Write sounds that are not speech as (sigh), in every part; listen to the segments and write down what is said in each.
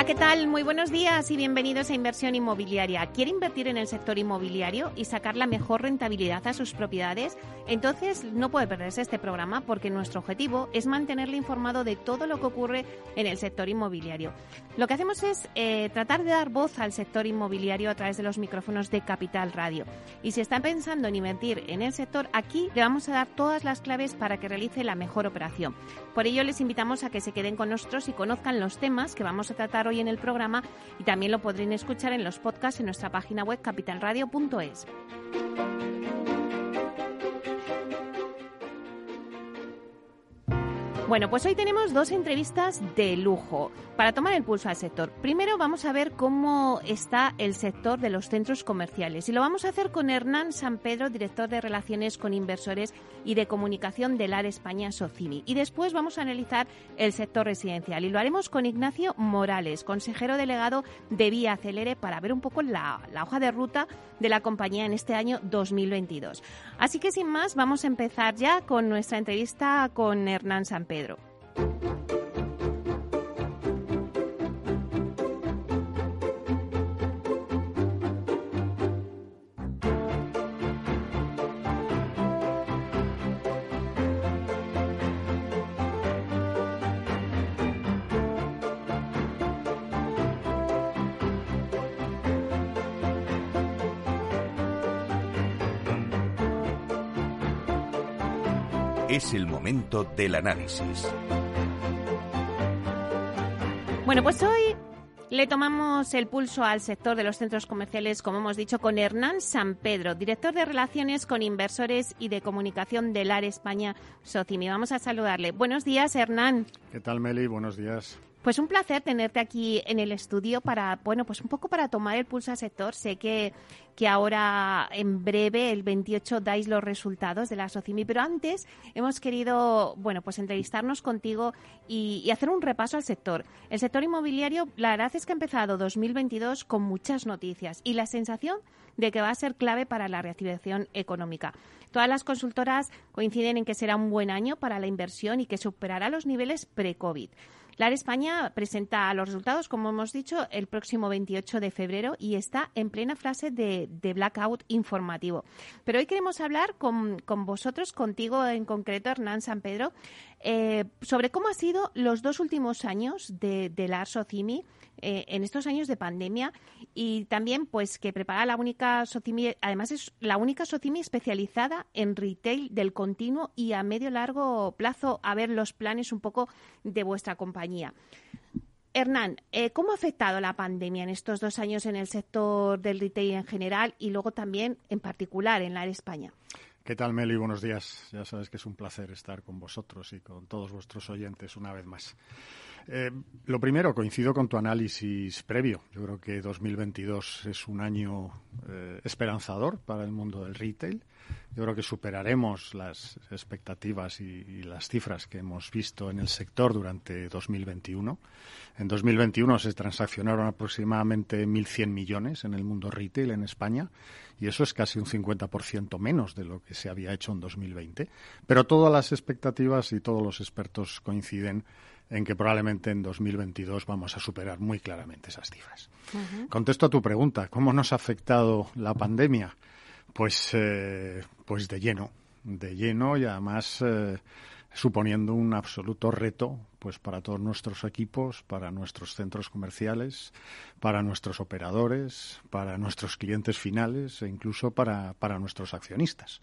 Hola, ¿qué tal? Muy buenos días y bienvenidos a Inversión Inmobiliaria. ¿Quiere invertir en el sector inmobiliario y sacar la mejor rentabilidad a sus propiedades? Entonces no puede perderse este programa porque nuestro objetivo es mantenerle informado de todo lo que ocurre en el sector inmobiliario. Lo que hacemos es eh, tratar de dar voz al sector inmobiliario a través de los micrófonos de Capital Radio. Y si está pensando en invertir en el sector, aquí le vamos a dar todas las claves para que realice la mejor operación. Por ello les invitamos a que se queden con nosotros y conozcan los temas que vamos a tratar hoy en el programa y también lo podréis escuchar en los podcasts en nuestra página web capitalradio.es. Bueno, pues hoy tenemos dos entrevistas de lujo para tomar el pulso al sector. Primero vamos a ver cómo está el sector de los centros comerciales y lo vamos a hacer con Hernán San Pedro, director de Relaciones con Inversores y de Comunicación del AR España Socimi. Y después vamos a analizar el sector residencial y lo haremos con Ignacio Morales, consejero delegado de Vía Acelere, para ver un poco la, la hoja de ruta de la compañía en este año 2022. Así que sin más, vamos a empezar ya con nuestra entrevista con Hernán San Pedro. Pedro. Es el momento del análisis. Bueno, pues hoy le tomamos el pulso al sector de los centros comerciales, como hemos dicho, con Hernán San Pedro, director de Relaciones con Inversores y de Comunicación del AR España Socimi. Vamos a saludarle. Buenos días, Hernán. ¿Qué tal, Meli? Buenos días. Pues un placer tenerte aquí en el estudio para, bueno, pues un poco para tomar el pulso al sector. Sé que, que ahora en breve, el 28, dais los resultados de la Socimi, pero antes hemos querido, bueno, pues entrevistarnos contigo y, y, hacer un repaso al sector. El sector inmobiliario, la verdad es que ha empezado 2022 con muchas noticias y la sensación de que va a ser clave para la reactivación económica. Todas las consultoras coinciden en que será un buen año para la inversión y que superará los niveles pre-COVID. La España presenta los resultados, como hemos dicho, el próximo 28 de febrero y está en plena fase de, de blackout informativo. Pero hoy queremos hablar con, con, vosotros, contigo en concreto, Hernán San Pedro, eh, sobre cómo han sido los dos últimos años de, de la Socimi eh, en estos años de pandemia y también pues que prepara la única Socimi, además es la única Socimi especializada en retail del continuo y a medio largo plazo a ver los planes un poco de vuestra compañía. Hernán, eh, ¿cómo ha afectado la pandemia en estos dos años en el sector del retail en general y luego también en particular en la España? ¿Qué tal, Meli? Buenos días. Ya sabes que es un placer estar con vosotros y con todos vuestros oyentes una vez más. Eh, lo primero, coincido con tu análisis previo. Yo creo que 2022 es un año eh, esperanzador para el mundo del retail. Yo creo que superaremos las expectativas y, y, las cifras que hemos visto en el sector durante 2021. En 2021 se transaccionaron aproximadamente 1.100 millones en el mundo retail en España y eso es casi un 50% menos de lo que se había hecho en 2020. Pero todas las expectativas y todos los expertos coinciden en que probablemente en 2022 vamos a superar muy claramente esas cifras. Uh -huh. Contesto a tu pregunta, ¿cómo nos ha afectado la pandemia? Pues, eh, pues de lleno, de lleno y además eh, suponiendo un absoluto reto pues para todos nuestros equipos, para nuestros centros comerciales, para nuestros operadores, para nuestros clientes finales e incluso para, para nuestros accionistas.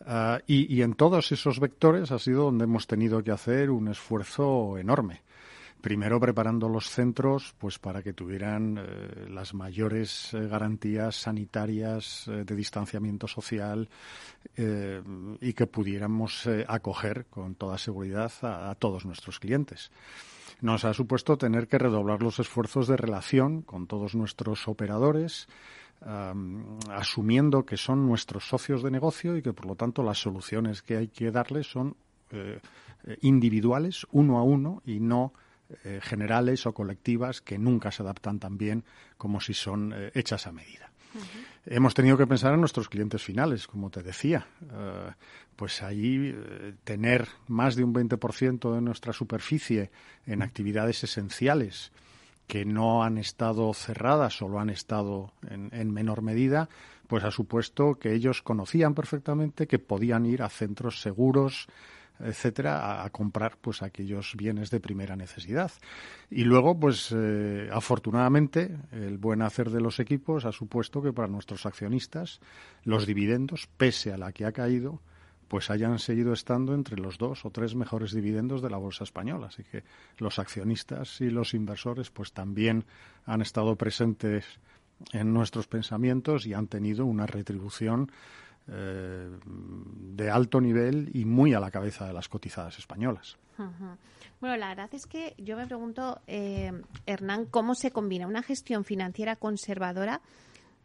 Uh, y, y, en todos esos vectores ha sido donde hemos tenido que hacer un esfuerzo enorme. Primero preparando los centros pues para que tuvieran eh, las mayores eh, garantías sanitarias eh, de distanciamiento social y que pudiéramos acoger con toda seguridad a, todos nuestros clientes. Nos ha supuesto tener que redoblar los esfuerzos de relación con todos nuestros operadores, um, asumiendo que son nuestros socios de negocio y que, por lo tanto, las soluciones que hay que darles son individuales, uno a uno, y no eh, generales o colectivas que nunca se adaptan tan bien como si son eh, hechas a medida. Hemos tenido que pensar en nuestros clientes finales, como te decía. Eh, pues ahí tener más de un 20% de nuestra superficie en actividades esenciales que no han estado cerradas o lo han estado en menor medida, pues ha supuesto que ellos conocían perfectamente que podían ir a centros seguros, etcétera, a, comprar pues aquellos bienes de primera necesidad. Y luego, pues eh, afortunadamente, el buen hacer de los equipos ha supuesto que para nuestros accionistas los dividendos, pese a la que ha caído, pues hayan seguido estando entre los dos o tres mejores dividendos de la bolsa española. Así que los accionistas y los inversores, pues también han estado presentes en nuestros pensamientos y han tenido una retribución eh, de alto nivel y muy a la cabeza de las cotizadas españolas. Bueno, la verdad es que yo me pregunto, eh, Hernán, cómo se combina una gestión financiera conservadora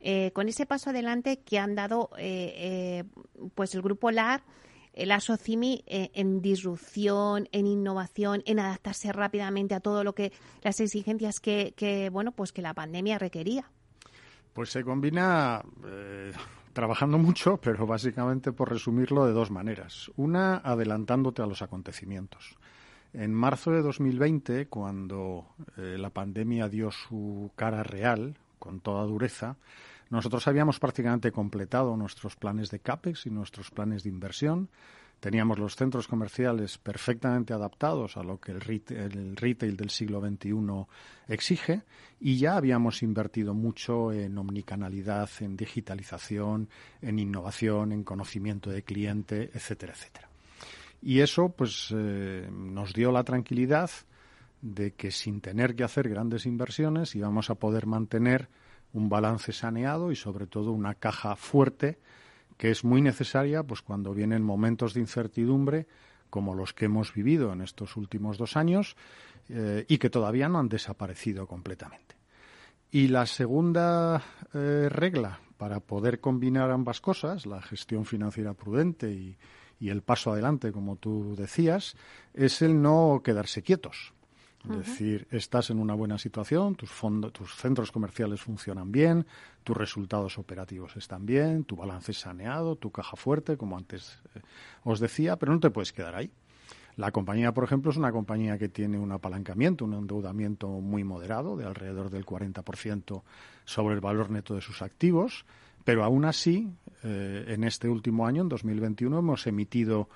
eh, con ese paso adelante que han dado pues el grupo LAR, la SOCIMI, en disrupción, en innovación, en adaptarse rápidamente a todo lo que las exigencias que, que bueno pues que la pandemia requería. Pues se combina trabajando mucho, pero básicamente por resumirlo de dos maneras. Una, adelantándote a los acontecimientos. En marzo de 2020, cuando eh, la pandemia dio su cara real, con toda dureza, nosotros habíamos prácticamente completado nuestros planes de CAPEX y nuestros planes de inversión Teníamos los centros comerciales perfectamente adaptados a lo que el retail, del siglo XXI exige y ya habíamos invertido mucho en omnicanalidad, en digitalización, en innovación, en conocimiento de cliente, etcétera, etcétera. Y eso pues eh, nos dio la tranquilidad de que sin tener que hacer grandes inversiones íbamos a poder mantener un balance saneado y sobre todo una caja fuerte que es muy necesaria pues cuando vienen momentos de incertidumbre como los que hemos vivido en estos últimos dos años eh, y que todavía no han desaparecido completamente. Y la segunda eh, regla para poder combinar ambas cosas, la gestión financiera prudente y, y el paso adelante, como tú decías, es el no quedarse quietos. Es decir, estás en una buena situación, tus, tus centros comerciales funcionan bien, tus resultados operativos están bien, tu balance es saneado, tu caja fuerte, como antes eh, os decía, pero no te puedes quedar ahí. La compañía, por ejemplo, es una compañía que tiene un apalancamiento, un endeudamiento muy moderado, de alrededor del 40% sobre el valor neto de sus activos, pero aún así, eh, en este último año, en 2021, hemos emitido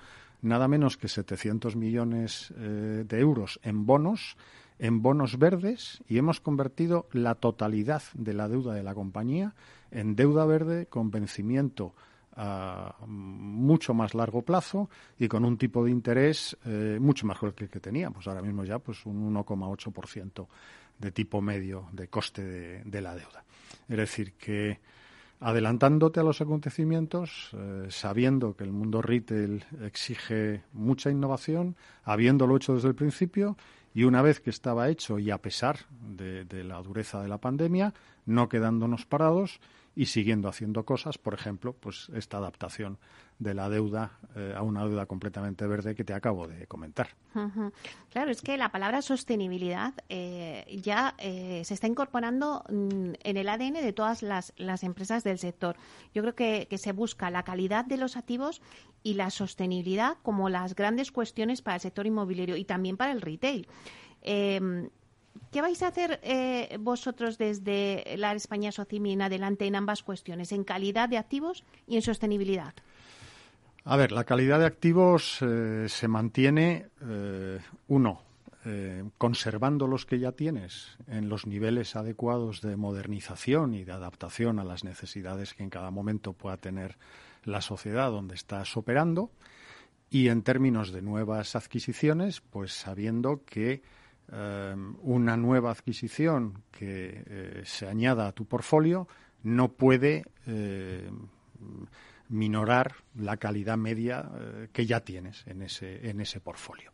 nada menos que 700 millones eh, de euros en bonos, en bonos verdes, y hemos convertido la totalidad de la deuda de la compañía en deuda verde con vencimiento a mucho más largo plazo y con un tipo de interés eh, mucho mejor que el que teníamos. Ahora mismo ya pues un 1,8% de tipo medio de coste de, de la deuda. Es decir, que adelantándote a los acontecimientos, eh, sabiendo que el mundo retail exige mucha innovación, habiéndolo hecho desde el principio y una vez que estaba hecho y a pesar de la dureza de la pandemia, no quedándonos parados y siguiendo haciendo cosas, por ejemplo, pues esta adaptación de la deuda eh, a una deuda completamente verde que te acabo de comentar. Claro, es que la palabra sostenibilidad eh, ya eh, se está incorporando mm, en el ADN de todas las, empresas del sector. Yo creo que, se busca la calidad de los activos y la sostenibilidad como las grandes cuestiones para el sector inmobiliario y también para el retail. Em, ¿Qué vais a hacer vosotros desde la España Socimi en adelante en ambas cuestiones, en calidad de activos y en sostenibilidad? A ver, la calidad de activos eh, se mantiene, eh, uno, eh, conservando los que ya tienes en los niveles adecuados de modernización y de adaptación a las necesidades que en cada momento pueda tener la sociedad donde estás operando. Y en términos de nuevas adquisiciones, pues sabiendo que una nueva adquisición que se añada a tu portfolio no puede minorar la calidad media eh, que ya tienes en ese, en ese portfolio.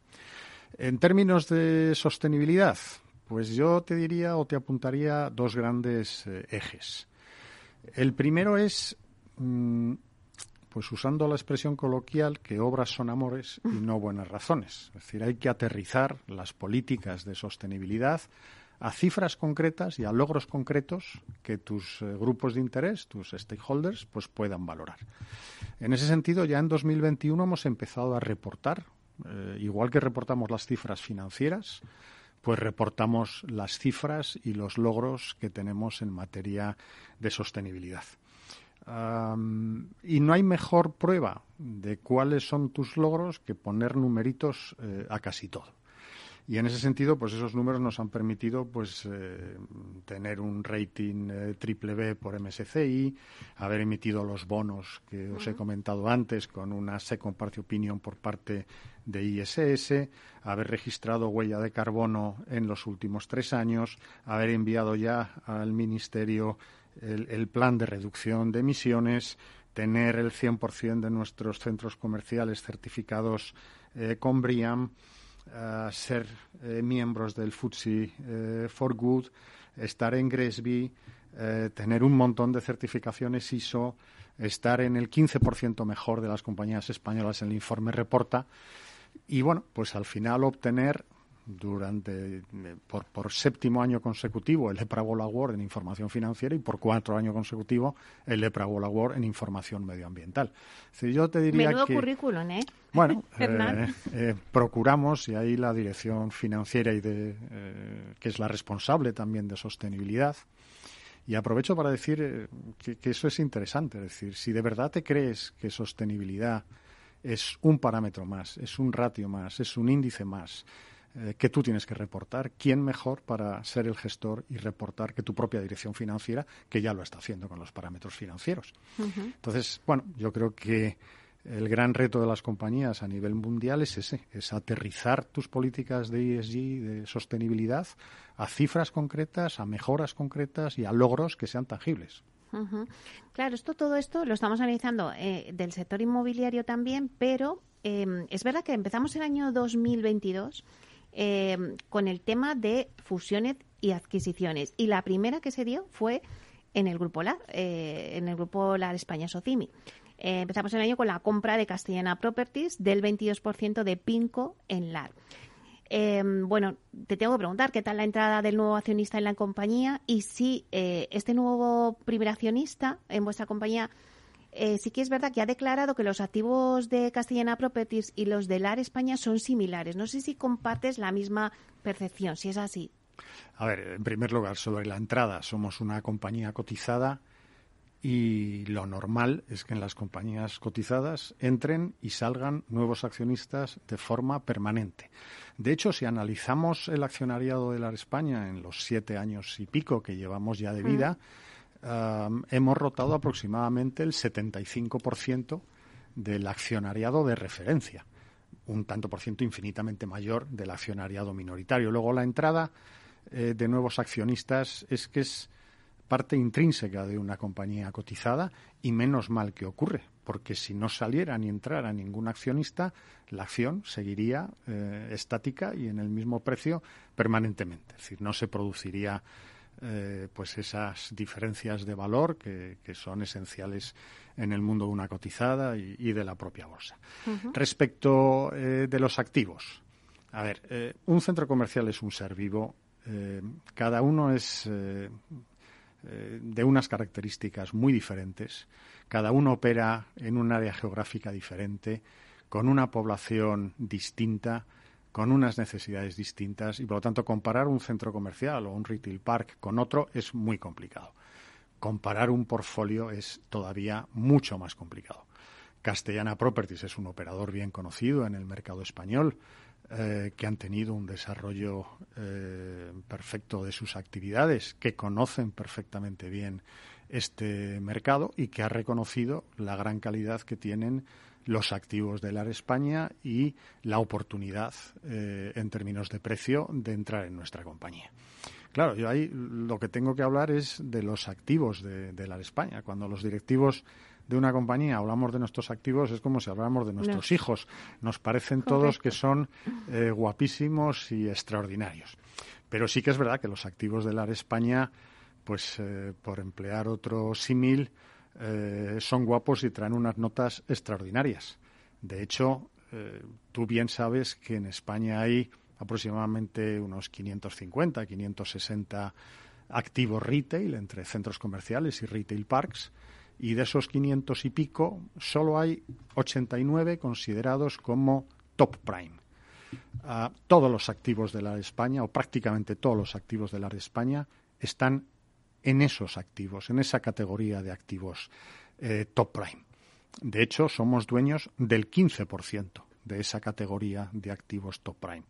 En términos de sostenibilidad, pues yo te diría o te apuntaría dos grandes eh, ejes. El primero es mm, pues usando la expresión coloquial que obras son amores y no buenas razones. Es decir, hay que aterrizar las políticas de sostenibilidad a cifras concretas y a logros concretos que tus eh, grupos de interés, tus stakeholders, pues puedan valorar. En ese sentido, ya en 2021 hemos empezado a reportar, eh, igual que reportamos las cifras financieras, pues reportamos las cifras y los logros que tenemos en materia de sostenibilidad. y no hay mejor prueba de cuáles son tus logros que poner numeritos eh, a casi todo. Y en ese sentido, pues esos números nos han permitido pues eh, tener un rating eh, triple B por MSCI, haber emitido los bonos que os he comentado antes con una second party opinion por parte de ISS, haber registrado huella de carbono en los últimos tres años, haber enviado ya al Ministerio el, plan de reducción de emisiones, tener el 100% de nuestros centros comerciales certificados eh, con BRIAM, ser eh, miembros del FTSE eh, for Good, estar en GRESB, tener un montón de certificaciones ISO, estar en el 15% mejor de las compañías españolas en el informe Reporta. Y bueno, pues al final obtener durante eh, por, por, séptimo año consecutivo el EPRA World Award en información financiera y por cuatro años consecutivos el EPRA World Award en información medioambiental. yo te diría Menudo currículum, ¿eh? Bueno, (laughs) eh, eh, procuramos, y ahí la dirección financiera y de, que es la responsable también de sostenibilidad, y aprovecho para decir que, que eso es interesante, es decir, si de verdad te crees que sostenibilidad es un parámetro más, es un ratio más, es un índice más, eh, que tú tienes que reportar. ¿Quién mejor para ser el gestor y reportar que tu propia dirección financiera, que ya lo está haciendo con los parámetros financieros? Entonces, bueno, yo creo que el gran reto de las compañías a nivel mundial es ese, es aterrizar tus políticas de ESG, de sostenibilidad, a cifras concretas, a mejoras concretas y a logros que sean tangibles. Claro, esto todo esto lo estamos analizando eh, del sector inmobiliario también, pero em, es verdad que empezamos el año 2022 Em, con el tema de fusiones y adquisiciones. Y la primera que se dio fue en el Grupo LAR, eh, en el Grupo LAR España Socimi. Eh, empezamos el año con la compra de Castellana Properties del 22% de Pinco en LAR. Em, bueno, te tengo que preguntar qué tal la entrada del nuevo accionista en la compañía y si eh, este nuevo primer accionista en vuestra compañía eh, sí que es verdad que ha declarado que los activos de Castellana Properties y los de LAR España son similares. No sé si compartes la misma percepción, si es así. A ver, en primer lugar, sobre la entrada, somos una compañía cotizada y lo normal es que en las compañías cotizadas entren y salgan nuevos accionistas de forma permanente. De hecho, si analizamos el accionariado de LAR España en los siete años y pico que llevamos ya de vida, hemos rotado aproximadamente el 75% del accionariado de referencia, un tanto por ciento infinitamente mayor del accionariado minoritario. Luego la entrada eh, de nuevos accionistas es que es parte intrínseca de una compañía cotizada y menos mal que ocurre, porque si no saliera ni entrara ningún accionista, la acción seguiría eh, estática y en el mismo precio permanentemente. Es decir, no se produciría eh, pues esas diferencias de valor que, son esenciales en el mundo de una cotizada y, de la propia bolsa. Respecto eh, de los activos, a ver, eh, un centro comercial es un ser vivo, cada uno es de unas características muy diferentes, cada uno opera en un área geográfica diferente, con una población distinta, con unas necesidades distintas y por lo tanto comparar un centro comercial o un retail park con otro es muy complicado. Comparar un portfolio es todavía mucho más complicado. Castellana Properties es un operador bien conocido en el mercado español eh, que han tenido un desarrollo eh, perfecto de sus actividades, que conocen perfectamente bien este mercado y que ha reconocido la gran calidad que tienen los activos de LAR España y la oportunidad eh, en términos de precio de entrar en nuestra compañía. Claro, yo ahí lo que tengo que hablar es de los activos de, de LAR España. Cuando los directivos de una compañía hablamos de nuestros activos es como si habláramos de nuestros hijos. Nos parecen todos que son eh, guapísimos y extraordinarios. Pero sí que es verdad que los activos de LAR España, pues eh, por emplear otro símil, eh, son guapos y traen unas notas extraordinarias. De hecho, tú bien sabes que en España hay aproximadamente unos 550, 560 activos retail entre centros comerciales y retail parks y de esos 500 y pico solo hay 89 considerados como top prime. Ah, todos los activos de la España, o prácticamente todos los activos de la España, están en esos activos, en esa categoría de activos eh, top prime. De hecho, somos dueños del 15% de esa categoría de activos top prime.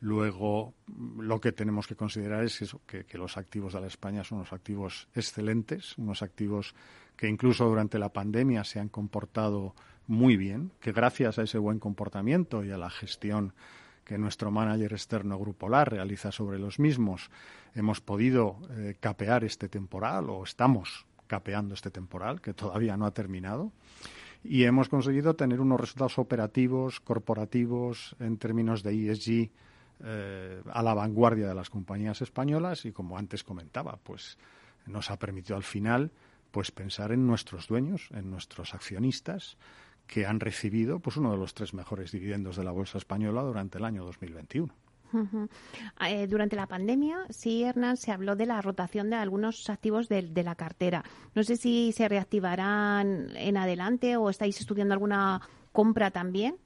Luego, lo que tenemos que considerar es que, que, los activos de la España son unos activos excelentes, unos activos que incluso durante la pandemia se han comportado muy bien, que gracias a ese buen comportamiento y a la gestión que nuestro manager externo Grupo LAR realiza sobre los mismos, hemos podido eh, capear este temporal o estamos capeando este temporal que todavía no ha terminado y hemos conseguido tener unos resultados operativos, corporativos, en términos de ESG, eh, a la vanguardia de las compañías españolas y como antes comentaba, pues nos ha permitido al final pues pensar en nuestros dueños, en nuestros accionistas que han recibido pues uno de los tres mejores dividendos de la bolsa española durante el año 2021. Eh, durante la pandemia, sí, Hernán, se habló de la rotación de algunos activos de, la cartera. No sé si se reactivarán en adelante o estáis estudiando alguna compra también.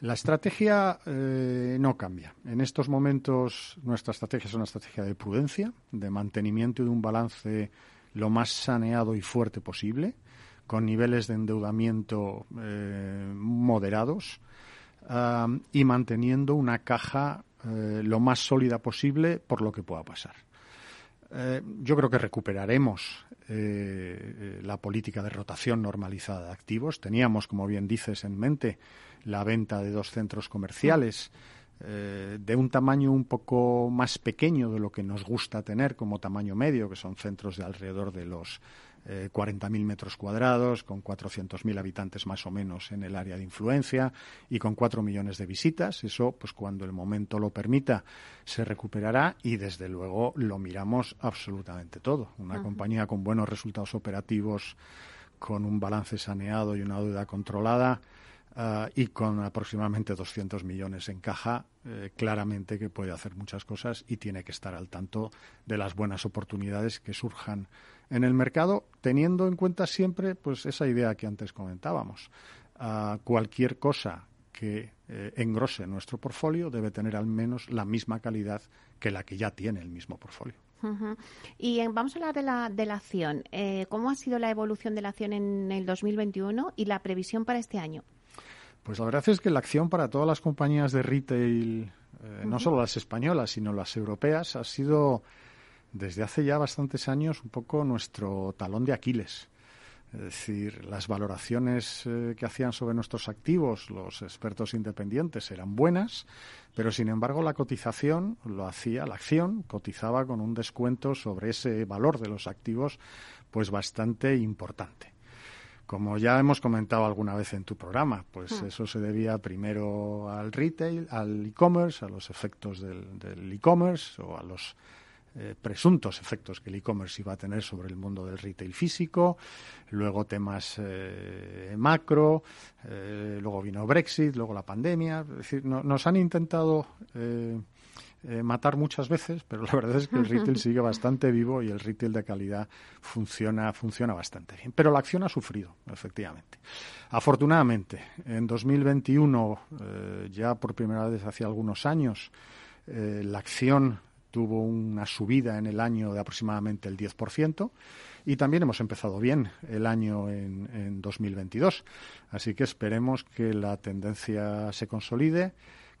La estrategia eh, no cambia. En estos momentos nuestra estrategia es una estrategia de prudencia, de mantenimiento de un balance lo más saneado y fuerte posible, con niveles de endeudamiento eh, moderados y manteniendo una caja eh, lo más sólida posible por lo que pueda pasar. Eh, yo creo que recuperaremos la política de rotación normalizada de activos. Teníamos, como bien dices, en mente la venta de dos centros comerciales de un tamaño un poco más pequeño de lo que nos gusta tener como tamaño medio, que son centros de alrededor de los eh, 40.000 metros cuadrados, con 400.000 habitantes más o menos en el área de influencia y con 4 millones de visitas. Eso, pues cuando el momento lo permita, se recuperará y desde luego lo miramos absolutamente todo. Una compañía con buenos resultados operativos, con un balance saneado y una deuda controlada Ah, y con aproximadamente 200 millones en caja, eh, claramente que puede hacer muchas cosas y tiene que estar al tanto de las buenas oportunidades que surjan en el mercado, teniendo en cuenta siempre pues esa idea que antes comentábamos. Ah, cualquier cosa que eh, engrose nuestro portfolio debe tener al menos la misma calidad que la que ya tiene el mismo portfolio. Y vamos a hablar de la, de la acción. Eh, ¿Cómo ha sido la evolución de la acción en el 2021 y la previsión para este año? Pues la verdad es que la acción para todas las compañías de retail, eh, no solo las españolas, sino las europeas, ha sido desde hace ya bastantes años un poco nuestro talón de Aquiles. Es decir, las valoraciones eh, que hacían sobre nuestros activos los expertos independientes eran buenas, pero sin embargo la cotización lo hacía, la acción cotizaba con un descuento sobre ese valor de los activos pues bastante importante. Como ya hemos comentado alguna vez en tu programa, pues hmm. eso se debía primero al retail, al e-commerce, a los efectos del e-commerce o a los eh, presuntos efectos que el e-commerce iba a tener sobre el mundo del retail físico, luego temas eh, macro, eh, luego vino Brexit, luego la pandemia. Es decir, nos han intentado matar muchas veces, pero la verdad es que el retail (laughs) sigue bastante vivo y el retail de calidad funciona, funciona bastante bien. Pero la acción ha sufrido, efectivamente. Afortunadamente, en 2021, eh, ya por primera vez hace algunos años, eh, la acción tuvo una subida en el año de aproximadamente el 10% y también hemos empezado bien el año en, en 2022. Así que esperemos que la tendencia se consolide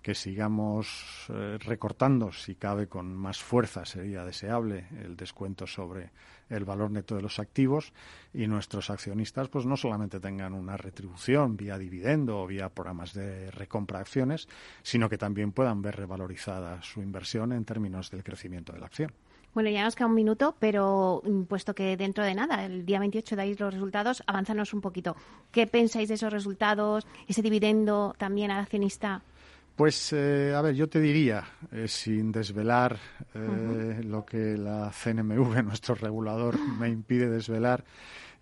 que sigamos eh, recortando, si cabe con más fuerza, sería deseable el descuento sobre el valor neto de los activos y nuestros accionistas pues no solamente tengan una retribución vía dividendo o vía programas de recompra de acciones, sino que también puedan ver revalorizada su inversión en términos del crecimiento de la acción. Bueno, ya nos queda un minuto, pero mm, puesto que dentro de nada, el día 28 dais los resultados, avanzanos un poquito. ¿Qué pensáis de esos resultados? ¿Ese dividendo también al accionista? Pues, eh, a ver, yo te diría, eh, sin desvelar eh, lo que la CNMV, (laughs) nuestro regulador, me impide desvelar,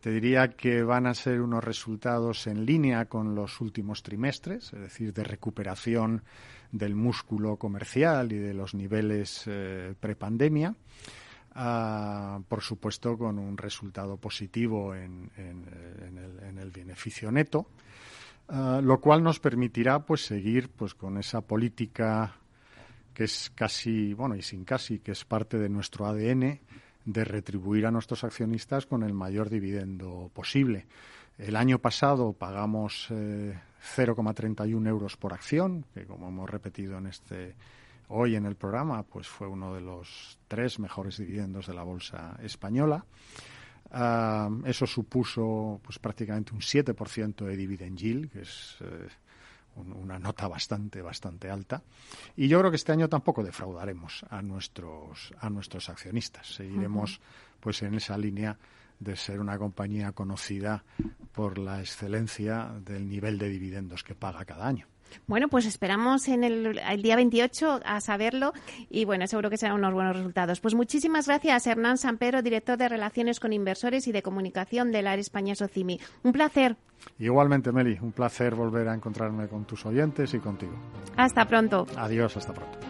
Te diría que van a ser unos resultados en línea con los últimos trimestres, es decir, de recuperación del músculo comercial y de los niveles eh, prepandemia. Ah, por supuesto, con un resultado positivo en, el, beneficio neto, ah, lo cual nos permitirá pues seguir pues con esa política que es casi, bueno, y sin casi, que es parte de nuestro ADN de retribuir a nuestros accionistas con el mayor dividendo posible. El año pasado pagamos 0,31 eh, euros por acción, que como hemos repetido en este hoy en el programa, pues fue uno de los tres mejores dividendos de la bolsa española. Eso supuso pues prácticamente un 7% de dividend yield, que es eh, una nota bastante, bastante alta. Y yo creo que este año tampoco defraudaremos a nuestros, a nuestros accionistas. Seguiremos pues en esa línea de ser una compañía conocida por la excelencia del nivel de dividendos que paga cada año. Bueno, pues esperamos en el, día 28 a saberlo y bueno, seguro que serán unos buenos resultados. Pues muchísimas gracias, Hernán Sampero, director de Relaciones con Inversores y de Comunicación de la España Socimi. Un placer. Igualmente, Meli, un placer volver a encontrarme con tus oyentes y contigo. Hasta pronto. Adiós, hasta pronto.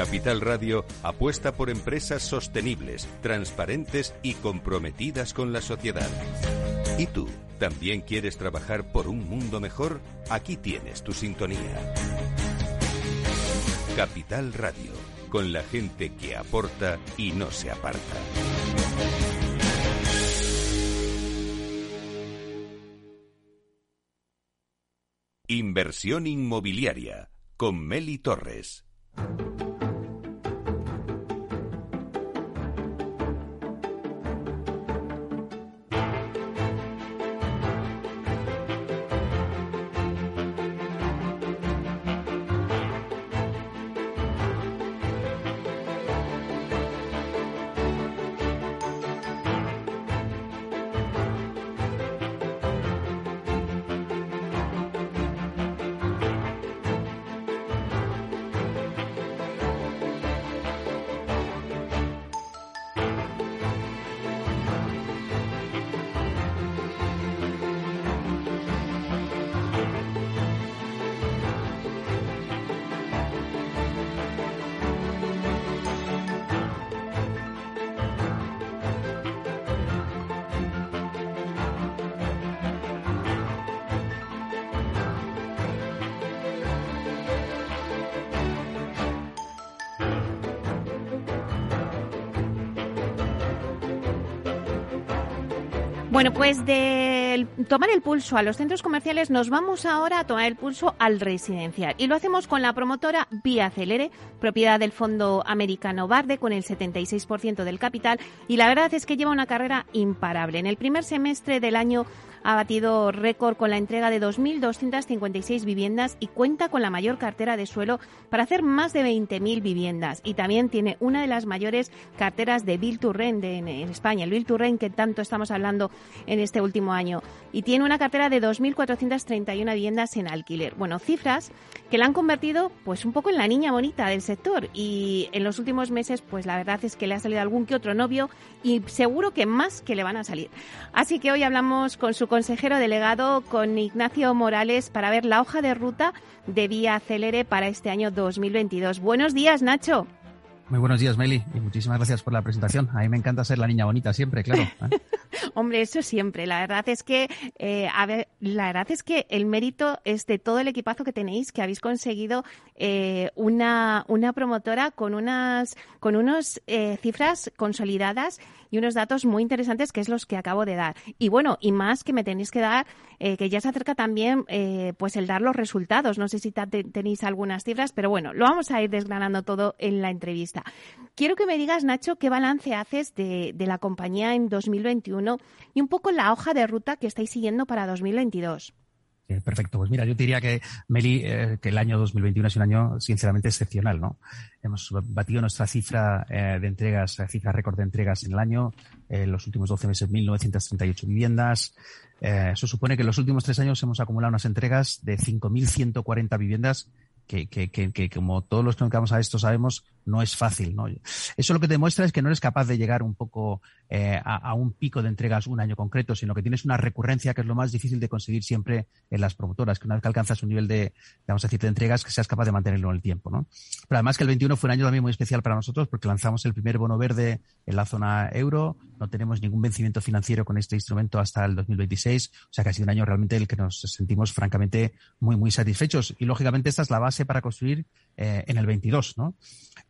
Capital Radio apuesta por empresas sostenibles, transparentes y comprometidas con la sociedad. ¿Y tú? ¿También quieres trabajar por un mundo mejor? Aquí tienes tu sintonía. Capital Radio, con la gente que aporta y no se aparta. Inversión inmobiliaria con Meli Torres. Tomar el pulso a los centros comerciales nos vamos ahora a tomar el pulso al residencial y lo hacemos con la promotora Vía Celere, propiedad del fondo americano Barde con el 76% del capital y la verdad es que lleva una carrera imparable. En el primer semestre del año ha batido récord con la entrega de 2.256 viviendas y cuenta con la mayor cartera de suelo para hacer más de 20.000 viviendas. Y también tiene una de las mayores carteras de Bill to Rent en, España, el Bill to Rent que tanto estamos hablando en este último año. Y tiene una cartera de 2.431 viviendas en alquiler. Bueno, cifras que la han convertido pues un poco en la niña bonita del sector y en los últimos meses pues la verdad es que le ha salido algún que otro novio y seguro que más que le van a salir. Así que hoy hablamos con su consejero delegado, con Ignacio Morales, para ver la hoja de ruta de Vía Celere para este año 2022. Buenos días, Nacho. Muy buenos días, Meli, y muchísimas gracias por la presentación. A mí me encanta ser la niña bonita siempre, claro. ¿eh? (laughs) Hombre, eso siempre. La verdad es que, eh, a ver, la verdad es que el mérito es de todo el equipazo que tenéis, que habéis conseguido eh, una, una promotora con unas, con unos cifras consolidadas y unos datos muy interesantes que es los que acabo de dar. Y bueno, y más que me tenéis que dar, eh, que ya se acerca también eh, pues el dar los resultados. No sé si tenéis algunas cifras, pero bueno, lo vamos a ir desgranando todo en la entrevista. Quiero que me digas, Nacho, qué balance haces de, de la compañía en 2021 y un poco la hoja de ruta que estáis siguiendo para 2022 perfecto. Pues mira, yo diría que, Meli, eh, que el año 2021 es un año sinceramente excepcional, ¿no? Hemos batido nuestra cifra eh, de entregas, cifra récord de entregas en el año, en los últimos 12 meses 1.938 viviendas. Eh, eso supone que en los últimos tres años hemos acumulado unas entregas de 5.140 viviendas que, que, que, que, como todos los que nos quedamos a esto sabemos, no es fácil. ¿no? Eso lo que demuestra es que no eres capaz de llegar un poco eh, a, un pico de entregas un año concreto, sino que tienes una recurrencia que es lo más difícil de conseguir siempre en las promotoras, que una vez que alcanzas un nivel de, vamos a decir, de entregas, que seas capaz de mantenerlo en el tiempo. ¿no? Pero además que el 21 fue un año también muy especial para nosotros porque lanzamos el primer bono verde en la zona euro, no tenemos ningún vencimiento financiero con este instrumento hasta el 2026, o sea que ha sido un año realmente el que nos sentimos francamente muy, muy satisfechos. Y lógicamente esta es la base para construir eh, en el 22, ¿no?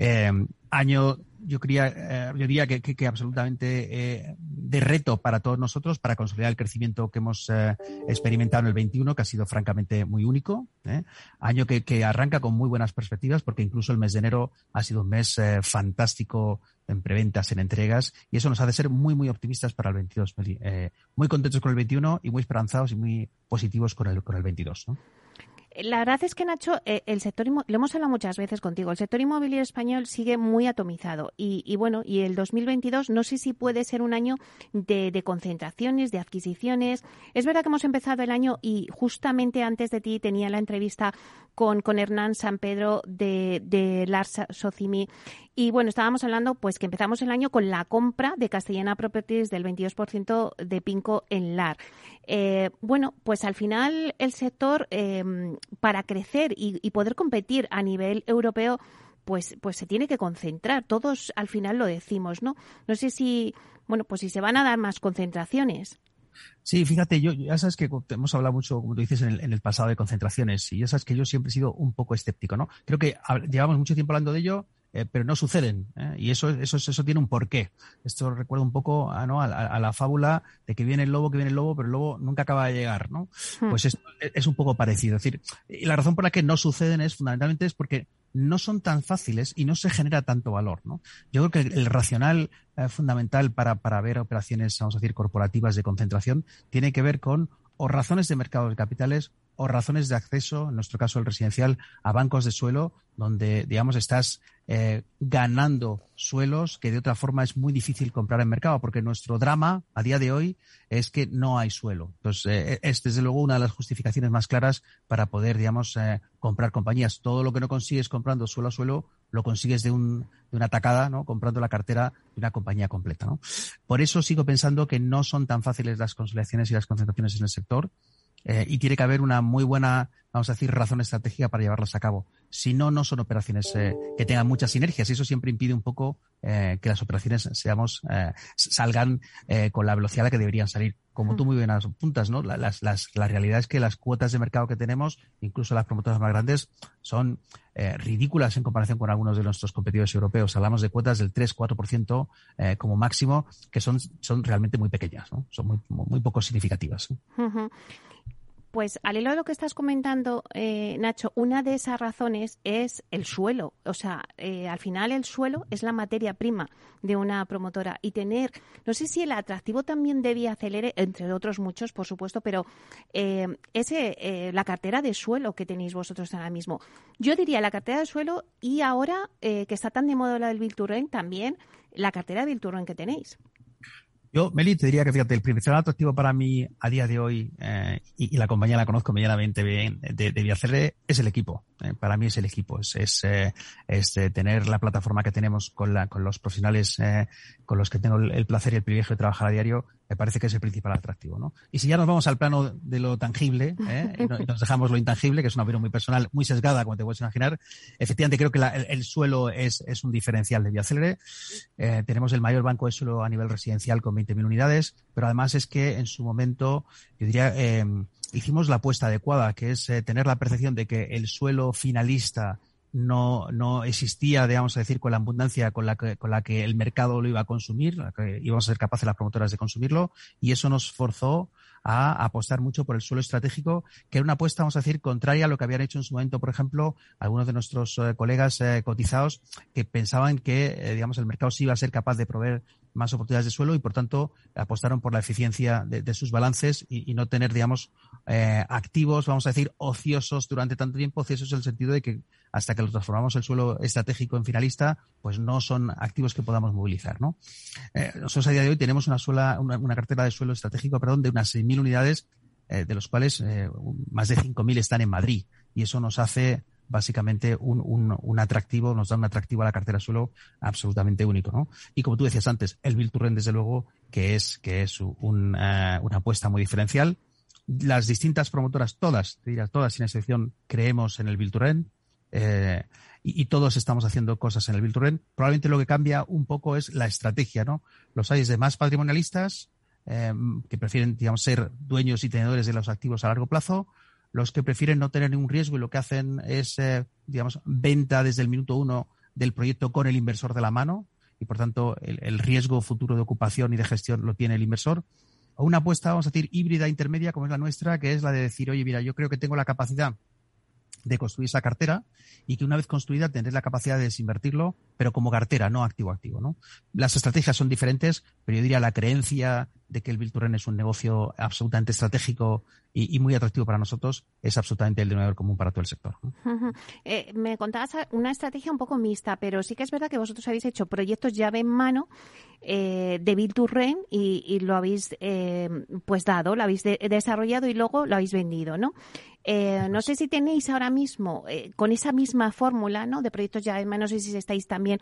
Eh, año, yo, quería, eh, yo diría que, que, absolutamente de reto para todos nosotros para consolidar el crecimiento que hemos experimentado en el 21, que ha sido francamente muy único. Año que, arranca con muy buenas perspectivas, porque incluso el mes de enero ha sido un mes fantástico en preventas, en entregas, y eso nos hace ser muy, muy optimistas para el 22. muy contentos con el 21 y muy esperanzados y muy positivos con el, con el 22. ¿no? La verdad es que, Nacho, eh, el sector lo hemos hablado muchas veces contigo, el sector inmobiliario español sigue muy atomizado y, bueno, y el 2022 no sé si puede ser un año de, concentraciones, de adquisiciones. Es verdad que hemos empezado el año y justamente antes de ti tenía la entrevista con, con Hernán San Pedro de, de Lars Socimi y bueno, estábamos hablando pues que empezamos el año con la compra de Castellana Properties del 22% de Pinco en LAR. Eh, bueno, pues al final el sector eh, para crecer y, poder competir a nivel europeo pues, pues se tiene que concentrar. Todos al final lo decimos, ¿no? No sé si, bueno, pues si se van a dar más concentraciones. Sí, fíjate, yo ya sabes que hemos hablado mucho, como tú dices, en el, en el, pasado de concentraciones, y ya sabes que yo siempre he sido un poco escéptico, ¿no? Creo que llevamos mucho tiempo hablando de ello, eh, pero no suceden. ¿eh? Y eso, eso, eso tiene un porqué. Esto recuerda un poco a, ¿no? a, la fábula de que viene el lobo, que viene el lobo, pero el lobo nunca acaba de llegar. ¿no? Hmm. Pues esto es un poco parecido. Es decir, y la razón por la que no suceden es fundamentalmente es porque no son tan fáciles y no se genera tanto valor. ¿no? Yo creo que el, racional eh, fundamental para, para ver operaciones, vamos a decir, corporativas de concentración tiene que ver con o razones de mercado de capitales o razones de acceso, en nuestro caso el residencial, a bancos de suelo, donde, digamos, estás eh, ganando suelos que de otra forma es muy difícil comprar en mercado, porque nuestro drama a día de hoy es que no hay suelo. Entonces, eh, es desde luego una de las justificaciones más claras para poder, digamos, eh, comprar compañías. Todo lo que no consigues comprando suelo a suelo, lo consigues de, un, de una tacada, ¿no? Comprando la cartera de una compañía completa, ¿no? Por eso sigo pensando que no son tan fáciles las consolidaciones y las concentraciones en el sector eh, y tiene que haber una muy buena, vamos a decir, razón estratégica para llevarlas a cabo. Si no, no son operaciones eh, que tengan muchas sinergias y eso siempre impide un poco eh, que las operaciones seamos, salgan con la velocidad a la que deberían salir. Como tú mm. muy bien apuntas, ¿no? La, las, las, la realidad es que las cuotas de mercado que tenemos, incluso las promotoras más grandes, son ridículas en comparación con algunos de nuestros competidores europeos. Hablamos de cuotas del 3-4% como máximo, que son, son realmente muy pequeñas, ¿no? Son muy, muy poco significativas. Pues al hilo de lo que estás comentando, eh, Nacho, una de esas razones es el suelo. O sea, eh, al final el suelo es la materia prima de una promotora y tener, no sé si el atractivo también debía acelerar, entre otros muchos, por supuesto, pero eh, ese, la cartera de suelo que tenéis vosotros ahora mismo. Yo diría la cartera de suelo y ahora que está tan de moda la del Bilturren, también la cartera de Bilturren que tenéis. Yo, Meli, te diría que fíjate, el principal atractivo para mí a día de hoy, eh, y, la compañía la conozco medianamente bien, de, de es el equipo. Eh, para mí es el equipo, eh, es tener la plataforma que tenemos con, la, con los profesionales con los que tengo el, placer y el privilegio de trabajar a diario, me parece que es el principal atractivo. ¿no? Y si ya nos vamos al plano de lo tangible, y, nos dejamos lo intangible, que es una opinión muy personal, muy sesgada, como te puedes imaginar, efectivamente creo que el, suelo es, un diferencial de Viacelere. tenemos el mayor banco de suelo a nivel residencial con 20.000 unidades, pero además es que en su momento, yo diría, eh, hicimos la apuesta adecuada, que es eh, tener la percepción de que el suelo finalista no, no existía, digamos a decir, con la abundancia con la que, con la que el mercado lo iba a consumir, que íbamos a ser capaces las promotoras de consumirlo, y eso nos forzó a apostar mucho por el suelo estratégico, que era una apuesta, vamos a decir, contraria a lo que habían hecho en su momento, por ejemplo, algunos de nuestros eh, colegas cotizados que pensaban que, digamos, el mercado sí iba a ser capaz de proveer más oportunidades de suelo y, por tanto, apostaron por la eficiencia de, sus balances y, no tener, digamos, eh, activos, vamos a decir, ociosos durante tanto tiempo, ociosos en el sentido de que hasta que lo transformamos el suelo estratégico en finalista, pues no son activos que podamos movilizar, ¿no? Eh, nosotros a día de hoy tenemos una, sola, una, cartera de suelo estratégico, perdón, de unas 6.000 unidades, eh, de los cuales más de 5.000 están en Madrid. Y eso nos hace básicamente un, un, atractivo, nos da un atractivo a la cartera suelo absolutamente único, ¿no? Y como tú decías antes, el Build to desde luego, que es, que es un, uh, una apuesta muy diferencial. Las distintas promotoras, todas, te diría, todas sin excepción, creemos en el Build to eh, y, todos estamos haciendo cosas en el to Probablemente lo que cambia un poco es la estrategia, ¿no? Los hay de más patrimonialistas, eh, que prefieren, digamos, ser dueños y tenedores de los activos a largo plazo, los que prefieren no tener ningún riesgo y lo que hacen es, eh, digamos, venta desde el minuto uno del proyecto con el inversor de la mano y, por tanto, el, riesgo futuro de ocupación y de gestión lo tiene el inversor. O una apuesta, vamos a decir, híbrida intermedia como es la nuestra, que es la de decir, oye, mira, yo creo que tengo la capacidad de construir esa cartera y que una vez construida tener la capacidad de desinvertirlo, pero como cartera, no activo-activo. ¿no? Las estrategias son diferentes, pero yo diría la creencia de que el Build es un negocio absolutamente estratégico y, muy atractivo para nosotros, es absolutamente el denominador común para todo el sector. Eh, me contabas una estrategia un poco mixta, pero sí que es verdad que vosotros habéis hecho proyectos llave en mano eh, de to Rent y, lo habéis eh, pues dado, lo habéis desarrollado y luego lo habéis vendido, ¿no? no sé si tenéis ahora mismo con esa misma fórmula, ¿no? De proyectos llave en mano, no sé si estáis también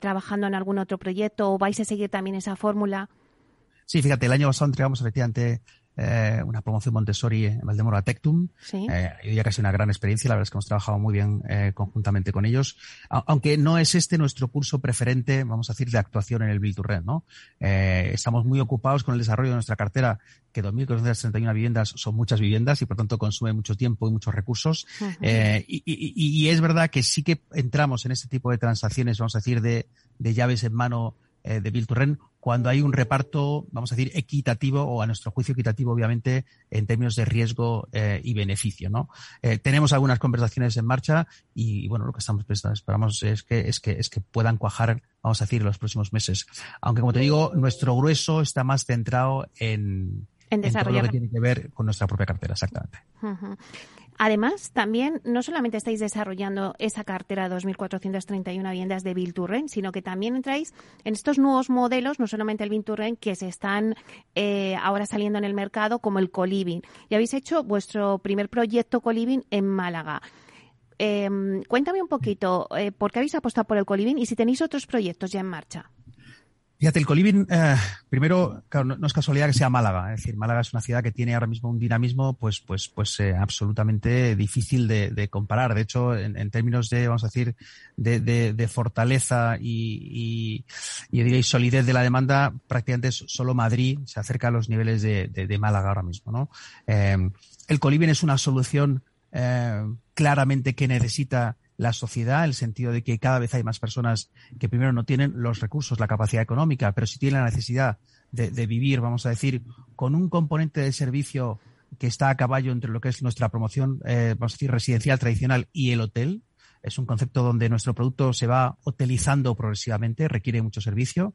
trabajando en algún otro proyecto o vais a seguir también esa fórmula. Sí, fíjate, el año pasado entregamos efectivamente eh, una promoción Montessori en Valdemoro a Tectum. Sí. Eh, ya casi una gran experiencia, la verdad es que hemos trabajado muy bien eh, conjuntamente con ellos, aunque no es este nuestro curso preferente, vamos a decir, de actuación en el Build to Rent, ¿no? Eh, estamos muy ocupados con el desarrollo de nuestra cartera, que 2.431 viviendas son muchas viviendas y por tanto consume mucho tiempo y muchos recursos. Eh, y, y, y, es verdad que sí que entramos en este tipo de transacciones, vamos a decir, de, de llaves en mano eh, de Bill cuando hay un reparto, vamos a decir, equitativo o a nuestro juicio equitativo, obviamente, en términos de riesgo eh, y beneficio, ¿no? Eh, tenemos algunas conversaciones en marcha y, bueno, lo que estamos esperamos es que, es que, es que puedan cuajar, vamos a decir, en los próximos meses. Aunque, como te digo, nuestro grueso está más centrado en, en desarrollar. todo lo que tiene que ver con nuestra propia cartera, exactamente. Además, también no solamente estáis desarrollando esa cartera de 2.431 viviendas de Bill sino que también entráis en estos nuevos modelos, no solamente el Bill que se están eh, ahora saliendo en el mercado, como el Coliving. Y habéis hecho vuestro primer proyecto Coliving en Málaga. Em, cuéntame un poquito eh, por qué habéis apostado por el Coliving y si tenéis otros proyectos ya en marcha. Fíjate, el Coliving, eh, primero, no, es casualidad que sea Málaga. Es decir, Málaga es una ciudad que tiene ahora mismo un dinamismo, pues, pues, pues eh, absolutamente difícil de, comparar. De hecho, en, términos de, vamos a decir, de, fortaleza y, y, y, solidez de la demanda, prácticamente solo Madrid se acerca a los niveles de, Málaga ahora mismo, ¿no? Eh, el Coliving es una solución claramente que necesita la sociedad, el sentido de que cada vez hay más personas que primero no tienen los recursos, la capacidad económica, pero sí tienen la necesidad de, vivir, vamos a decir, con un componente de servicio que está a caballo entre lo que es nuestra promoción, eh, vamos a decir, residencial tradicional y el hotel, es un concepto donde nuestro producto se va hotelizando progresivamente, requiere mucho servicio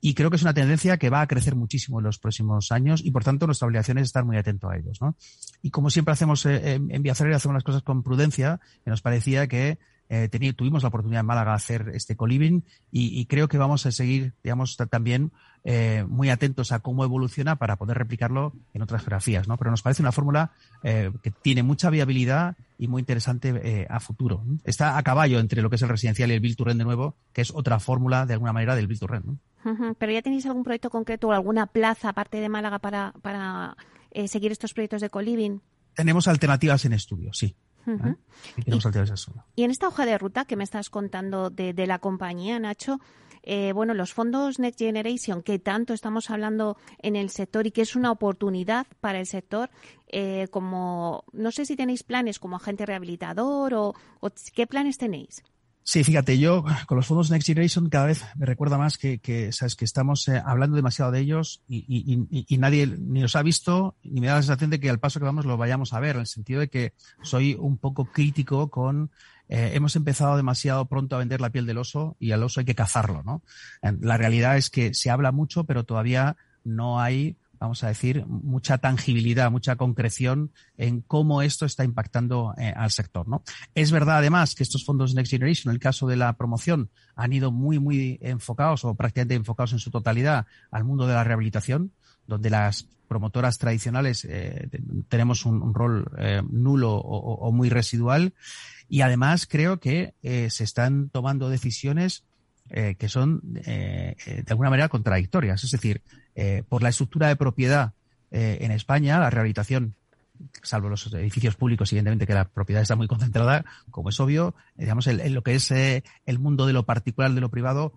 y creo que es una tendencia que va a crecer muchísimo en los próximos años y por tanto nuestra obligación es estar muy atento a ellos. ¿no? Y como siempre hacemos eh, en Viacer hacemos las cosas con prudencia, que nos parecía que eh, tuvimos la oportunidad en Málaga de hacer este coliving y, creo que vamos a seguir, digamos, también eh, muy atentos a cómo evoluciona para poder replicarlo en otras geografías, ¿no? Pero nos parece una fórmula eh, que tiene mucha viabilidad y muy interesante a futuro. Está a caballo entre lo que es el residencial y el Build to Rent de nuevo, que es otra fórmula de alguna manera del Build to Rent. Pero ya tenéis algún proyecto concreto o alguna plaza aparte de Málaga para, para seguir estos proyectos de coliving? Tenemos alternativas en estudio, sí. Y, en esta hoja de ruta que me estás contando de, la compañía, Nacho, eh, bueno, los fondos Next Generation, que tanto estamos hablando en el sector y que es una oportunidad para el sector, eh, como no sé si tenéis planes como agente rehabilitador o qué planes tenéis. Sí, fíjate, yo con los fondos Next Generation cada vez me recuerda más que, sabes que estamos eh, hablando demasiado de ellos y, nadie ni los ha visto ni me da la sensación de que al paso que vamos lo vayamos a ver, en el sentido de que soy un poco crítico con eh, hemos empezado demasiado pronto a vender la piel del oso y al oso hay que cazarlo, ¿no? La realidad es que se habla mucho, pero todavía no hay vamos a decir, mucha tangibilidad, mucha concreción en cómo esto está impactando eh, al sector. ¿no? Es verdad, además, que estos fondos Next Generation, en el caso de la promoción, han ido muy, muy enfocados o prácticamente enfocados en su totalidad al mundo de la rehabilitación, donde las promotoras tradicionales eh, tenemos un, rol eh, nulo o, muy residual. Y además creo que se están tomando decisiones que son de alguna manera contradictorias. Es decir, eh, por la estructura de propiedad eh, en España, la rehabilitación, salvo los edificios públicos, evidentemente que la propiedad está muy concentrada, como es obvio, eh, digamos, en, lo que es el mundo de lo particular, de lo privado,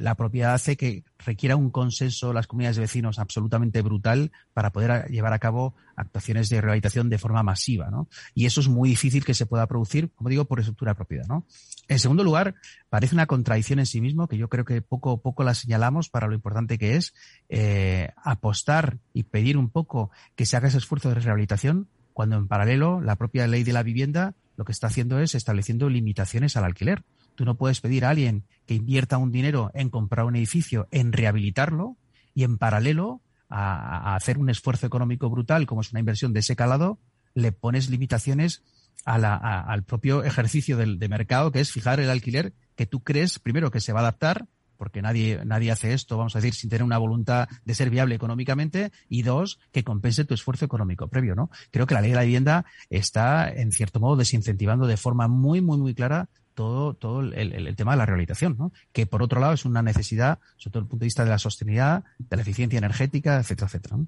la propiedad hace que requiera un consenso las comunidades de vecinos absolutamente brutal para poder llevar a cabo actuaciones de rehabilitación de forma masiva, ¿no? Y eso es muy difícil que se pueda producir, como digo, por estructura de propiedad, ¿no? En segundo lugar, parece una contradicción en sí mismo, que yo creo que poco a poco la señalamos para lo importante que es eh, apostar y pedir un poco que se haga ese esfuerzo de rehabilitación, cuando en paralelo la propia ley de la vivienda lo que está haciendo es estableciendo limitaciones al alquiler. Tú no puedes pedir a alguien que invierta un dinero en comprar un edificio, en rehabilitarlo, y en paralelo a, hacer un esfuerzo económico brutal, como es una inversión de ese calado, le pones limitaciones al propio ejercicio del, de mercado, que es fijar el alquiler que tú crees, primero, que se va a adaptar, porque nadie, nadie hace esto, vamos a decir, sin tener una voluntad de ser viable económicamente, y dos, que compense tu esfuerzo económico previo, ¿no? Creo que la ley de la vivienda está, en cierto modo, desincentivando de forma muy, muy, muy clara todo, todo el, el, tema de la rehabilitación, ¿no? que por otro lado es una necesidad, sobre todo desde el punto de vista de la sostenibilidad, de la eficiencia energética, etcétera, etcétera.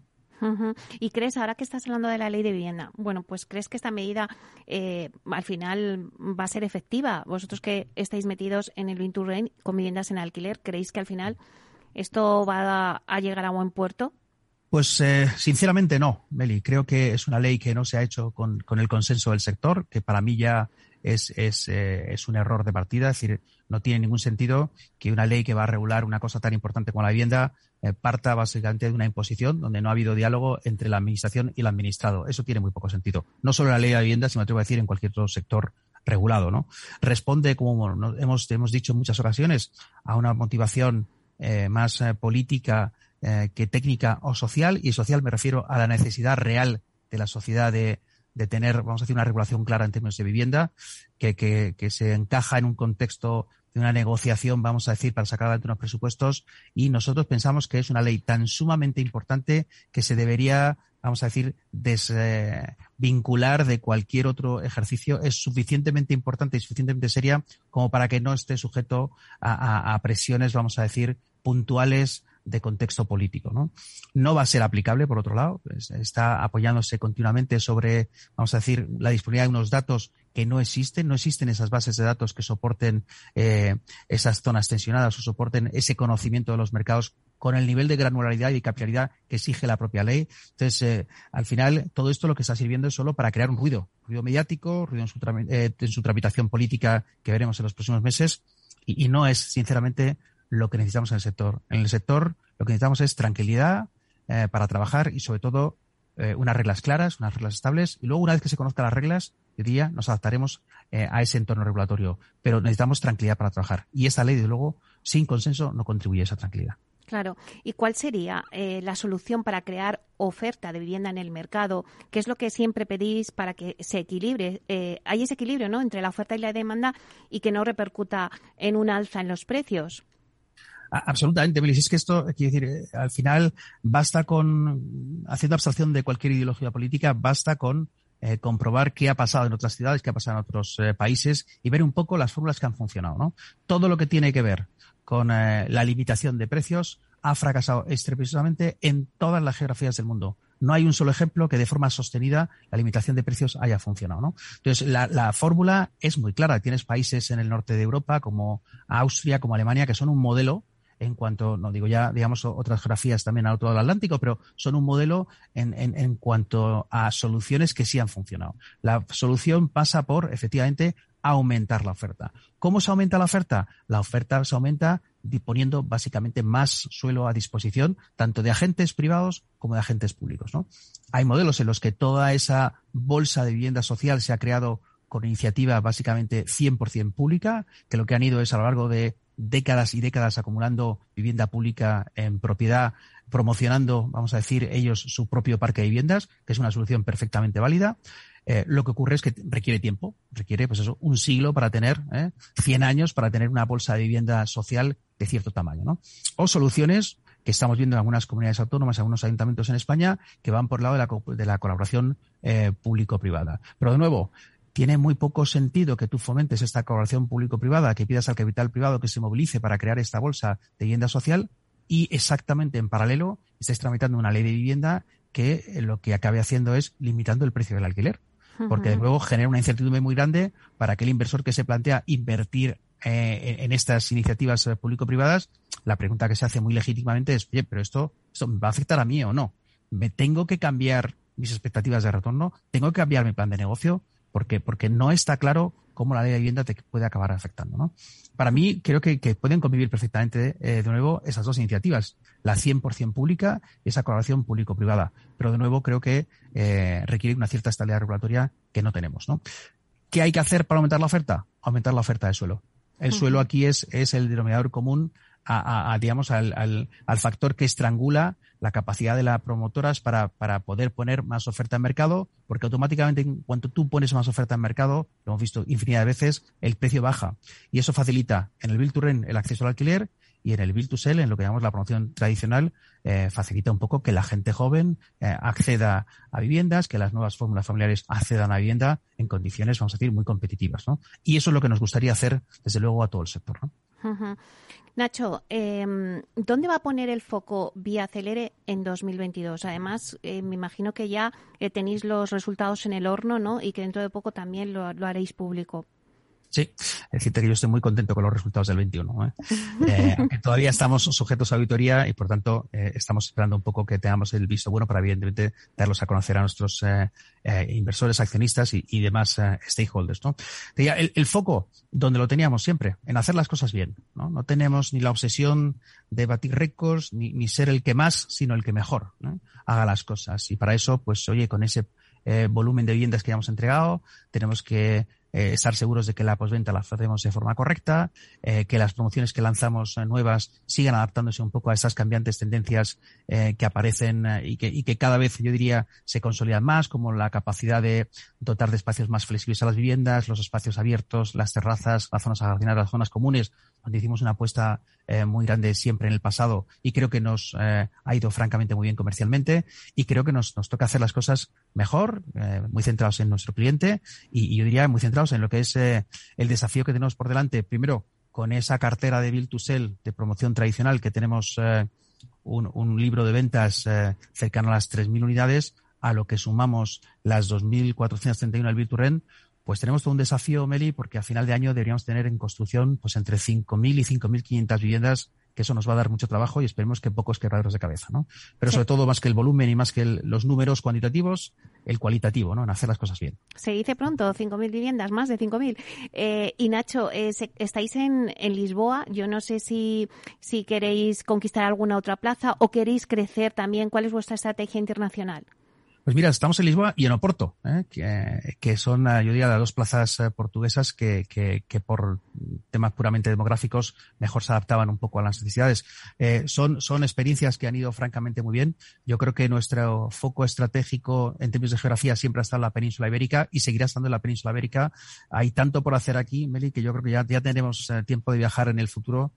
¿Y crees, ahora que estás hablando de la ley de vivienda, bueno, pues crees que esta medida eh, al final va a ser efectiva? Vosotros que estáis metidos en el Inturrain con viviendas en alquiler, ¿creéis que al final esto va a, llegar a buen puerto? Pues eh, sinceramente no, Meli. Creo que es una ley que no se ha hecho con, con el consenso del sector, que para mí ya es, es, eh, es un error de partida. Es decir, no tiene ningún sentido que una ley que va a regular una cosa tan importante como la vivienda eh, parta básicamente de una imposición donde no ha habido diálogo entre la administración y el administrado. Eso tiene muy poco sentido. No solo en la ley de la vivienda, sino, te voy a decir, en cualquier otro sector regulado, ¿no? Responde, como hemos, hemos dicho en muchas ocasiones, a una motivación eh, más política que técnica o social, y social me refiero a la necesidad real de la sociedad de, de tener, vamos a decir, una regulación clara en términos de vivienda, que, que, que se encaja en un contexto de una negociación, vamos a decir, para sacar adelante unos presupuestos y nosotros pensamos que es una ley tan sumamente importante que se debería, vamos a decir, desvincular de cualquier otro ejercicio. Es suficientemente importante y suficientemente seria como para que no esté sujeto a, a presiones, vamos a decir, puntuales de contexto político. ¿no? no va a ser aplicable, por otro lado, pues, está apoyándose continuamente sobre, vamos a decir, la disponibilidad de unos datos que no existen, no existen esas bases de datos que soporten eh, esas zonas tensionadas o soporten ese conocimiento de los mercados con el nivel de granularidad y capilaridad que exige la propia ley. Entonces, eh, al final, todo esto lo que está sirviendo es solo para crear un ruido, ruido mediático, ruido en su, eh, tramitación política que veremos en los próximos meses, y no es, sinceramente, lo que necesitamos en el sector. En el sector lo que necesitamos es tranquilidad eh, para trabajar y sobre todo eh, unas reglas claras, unas reglas estables y luego una vez que se conozcan las reglas, yo diría, nos adaptaremos eh, a ese entorno regulatorio. Pero necesitamos tranquilidad para trabajar y esta ley, desde luego, sin consenso no contribuye a esa tranquilidad. Claro. ¿Y cuál sería la solución para crear oferta de vivienda en el mercado? ¿Qué es lo que siempre pedís para que se equilibre? hay ese equilibrio, ¿no? Entre la oferta y la demanda y que no repercuta en un alza en los precios. Absolutamente, Melis. Es que esto, quiero decir, eh, al final basta con, haciendo abstracción de cualquier ideología política, basta con eh, comprobar qué ha pasado en otras ciudades, qué ha pasado en otros eh, países y ver un poco las fórmulas que han funcionado. ¿no? Todo lo que tiene que ver con la limitación de precios ha fracasado estrepitosamente en todas las geografías del mundo. No hay un solo ejemplo que de forma sostenida la limitación de precios haya funcionado. ¿no? Entonces, la fórmula es muy clara. Tienes países en el norte de Europa como Austria, como Alemania, que son un modelo en cuanto, no digo ya, digamos, otras geografías también al otro lado del Atlántico, pero son un modelo en, en, en cuanto a soluciones que sí han funcionado. La solución pasa por, efectivamente, aumentar la oferta. ¿Cómo se aumenta la oferta? La oferta se aumenta disponiendo básicamente más suelo a disposición, tanto de agentes privados como de agentes públicos. ¿no? Hay modelos en los que toda esa bolsa de vivienda social se ha creado con iniciativa básicamente 100% pública, que lo que han ido es a lo largo de décadas y décadas acumulando vivienda pública en propiedad, promocionando, vamos a decir, ellos su propio parque de viviendas, que es una solución perfectamente válida. Eh, lo que ocurre es que requiere tiempo, requiere pues eso, un siglo para tener, eh, 100 años para tener una bolsa de vivienda social de cierto tamaño, ¿no? O soluciones que estamos viendo en algunas comunidades autónomas, en algunos ayuntamientos en España, que van por el lado de la, colaboración eh, público-privada. Pero de nuevo, tiene muy poco sentido que tú fomentes esta colaboración público-privada, que pidas al capital privado que se movilice para crear esta bolsa de vivienda social y exactamente en paralelo estés tramitando una ley de vivienda que eh, lo que acabe haciendo es limitando el precio del alquiler. Porque luego genera una incertidumbre muy grande para aquel inversor que se plantea invertir eh, en estas iniciativas eh, público-privadas. La pregunta que se hace muy legítimamente es, oye, pero esto, esto me va a afectar a mí o no. ¿Me tengo que cambiar mis expectativas de retorno? ¿Tengo que cambiar mi plan de negocio? Porque, porque no está claro cómo la ley de vivienda te puede acabar afectando. ¿no? Para mí, creo que, pueden convivir perfectamente, eh, de nuevo, esas dos iniciativas, la 100% pública y esa colaboración público-privada. Pero, de nuevo, creo que eh, requiere una cierta estabilidad regulatoria que no tenemos. ¿no? ¿Qué hay que hacer para aumentar la oferta? Aumentar la oferta de suelo. El suelo aquí es, es el denominador común a, digamos, al, al, factor que estrangula la capacidad de las promotoras para, para, poder poner más oferta en mercado, porque automáticamente en cuanto tú pones más oferta en mercado, lo hemos visto infinidad de veces, el precio baja. Y eso facilita en el Build to Rent el acceso al alquiler y en el Build to Sell, en lo que llamamos la promoción tradicional, eh, facilita un poco que la gente joven eh, acceda a viviendas, que las nuevas fórmulas familiares accedan a vivienda en condiciones, vamos a decir, muy competitivas. ¿no? Y eso es lo que nos gustaría hacer, desde luego, a todo el sector. ¿no? Nacho, em, ¿dónde va a poner el foco Vía Celere en 2022? Además, eh, me imagino que ya tenéis los resultados en el horno, ¿no? Y que dentro de poco también lo, lo haréis público. Sí, decirte que yo estoy muy contento con los resultados del 21. ¿eh? (laughs) Eh, aunque todavía estamos sujetos a auditoría y, por tanto, eh, estamos esperando un poco que tengamos el visto bueno para, evidentemente, darlos a conocer a nuestros inversores, accionistas y, demás stakeholders. ¿no? El, el, foco, donde lo teníamos siempre, en hacer las cosas bien. No, no tenemos ni la obsesión de batir récords, ni, ni ser el que más, sino el que mejor haga las cosas. Y para eso, pues, oye, con ese volumen de viviendas que ya hemos entregado, tenemos que eh, estar seguros de que la posventa la hacemos de forma correcta, eh, que las promociones que lanzamos eh, nuevas sigan adaptándose un poco a esas cambiantes tendencias que aparecen y que, cada vez, yo diría, se consolidan más, como la capacidad de dotar de espacios más flexibles a las viviendas, los espacios abiertos, las terrazas, las zonas ajardinadas, las zonas comunes, donde hicimos una apuesta eh, muy grande siempre en el pasado y creo que nos eh, ha ido francamente muy bien comercialmente y creo que nos, nos toca hacer las cosas mejor, eh, muy centrados en nuestro cliente y, yo diría muy centrados en lo que es el desafío que tenemos por delante. Primero, con esa cartera de Build to Sell de promoción tradicional que tenemos un, un, libro de ventas cercano a las 3.000 unidades, a lo que sumamos las 2.431 al Rent, pues tenemos todo un desafío, Meli, porque a final de año deberíamos tener en construcción pues entre 5.000 y 5.500 viviendas, que eso nos va a dar mucho trabajo y esperemos que pocos quebraderos de cabeza, ¿no? Pero sobre todo, más que el volumen y más que los números cuantitativos, el cualitativo, ¿no? En hacer las cosas bien. Se dice pronto, 5.000 viviendas, más de 5.000. Eh, y Nacho, eh, estáis en, en, Lisboa. Yo no sé si, si queréis conquistar alguna otra plaza o queréis crecer también. ¿Cuál es vuestra estrategia internacional? Pues mira, estamos en Lisboa y en Oporto, ¿eh? que, son, eh, yo diría, las dos plazas eh, portuguesas que, que, que, por temas puramente demográficos mejor se adaptaban un poco a las necesidades. son, son experiencias que han ido francamente muy bien. Yo creo que nuestro foco estratégico en términos de geografía siempre ha estado en la península ibérica y seguirá estando en la península ibérica. Hay tanto por hacer aquí, Meli, que yo creo que ya, ya tenemos tiempo de viajar en el futuro,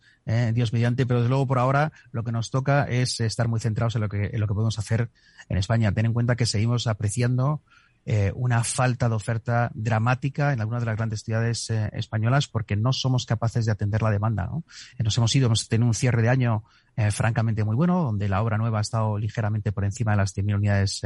Dios mediante, pero desde luego por ahora lo que nos toca es estar muy centrados en lo que, en lo que podemos hacer en España. Ten en cuenta que seguimos apreciando eh, una falta de oferta dramática en algunas de las grandes ciudades eh, españolas porque no somos capaces de atender la demanda. ¿no? Eh, nos hemos ido, hemos tenido un cierre de año francamente muy bueno, donde la obra nueva ha estado ligeramente por encima de las 100.000 unidades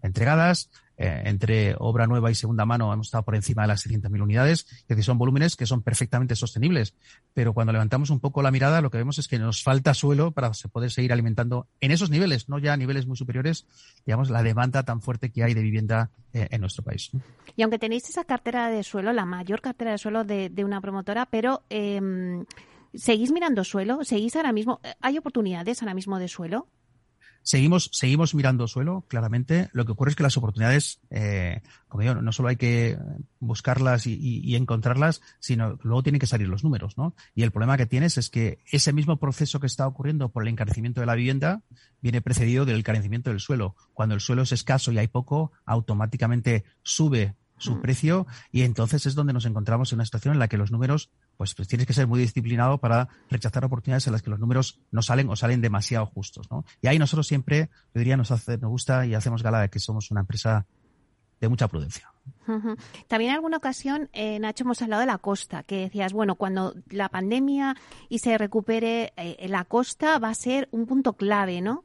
entregadas. Eh, entre obra nueva y segunda mano hemos estado por encima de las 600.000 unidades, es decir, son volúmenes que son perfectamente sostenibles. Pero cuando levantamos un poco la mirada, lo que vemos es que nos falta suelo para poder seguir alimentando en esos niveles, no ya a niveles muy superiores, digamos, la demanda tan fuerte que hay de vivienda eh, en nuestro país. Y aunque tenéis esa cartera de suelo, la mayor cartera de suelo de, una promotora, pero eh, ¿seguís mirando suelo? ¿Seguís ahora mismo? ¿Hay oportunidades ahora mismo de suelo? Seguimos, seguimos mirando suelo, claramente. Lo que ocurre es que las oportunidades, eh, como digo, no solo hay que buscarlas y, encontrarlas, sino luego tienen que salir los números, ¿no? Y el problema que tienes es que ese mismo proceso que está ocurriendo por el encarecimiento de la vivienda viene precedido del encarecimiento del suelo. Cuando el suelo es escaso y hay poco, automáticamente sube su mm. precio y entonces es donde nos encontramos en una situación en la que los números pues, tienes que ser muy disciplinado para rechazar oportunidades en las que los números no salen o salen demasiado justos, ¿no? Y ahí nosotros siempre, yo diría, nos, hace, nos gusta y hacemos gala de que somos una empresa de mucha prudencia. También en alguna ocasión, eh, Nacho, hemos hablado de la costa, que decías, bueno, cuando la pandemia y se recupere eh, la costa va a ser un punto clave, ¿no?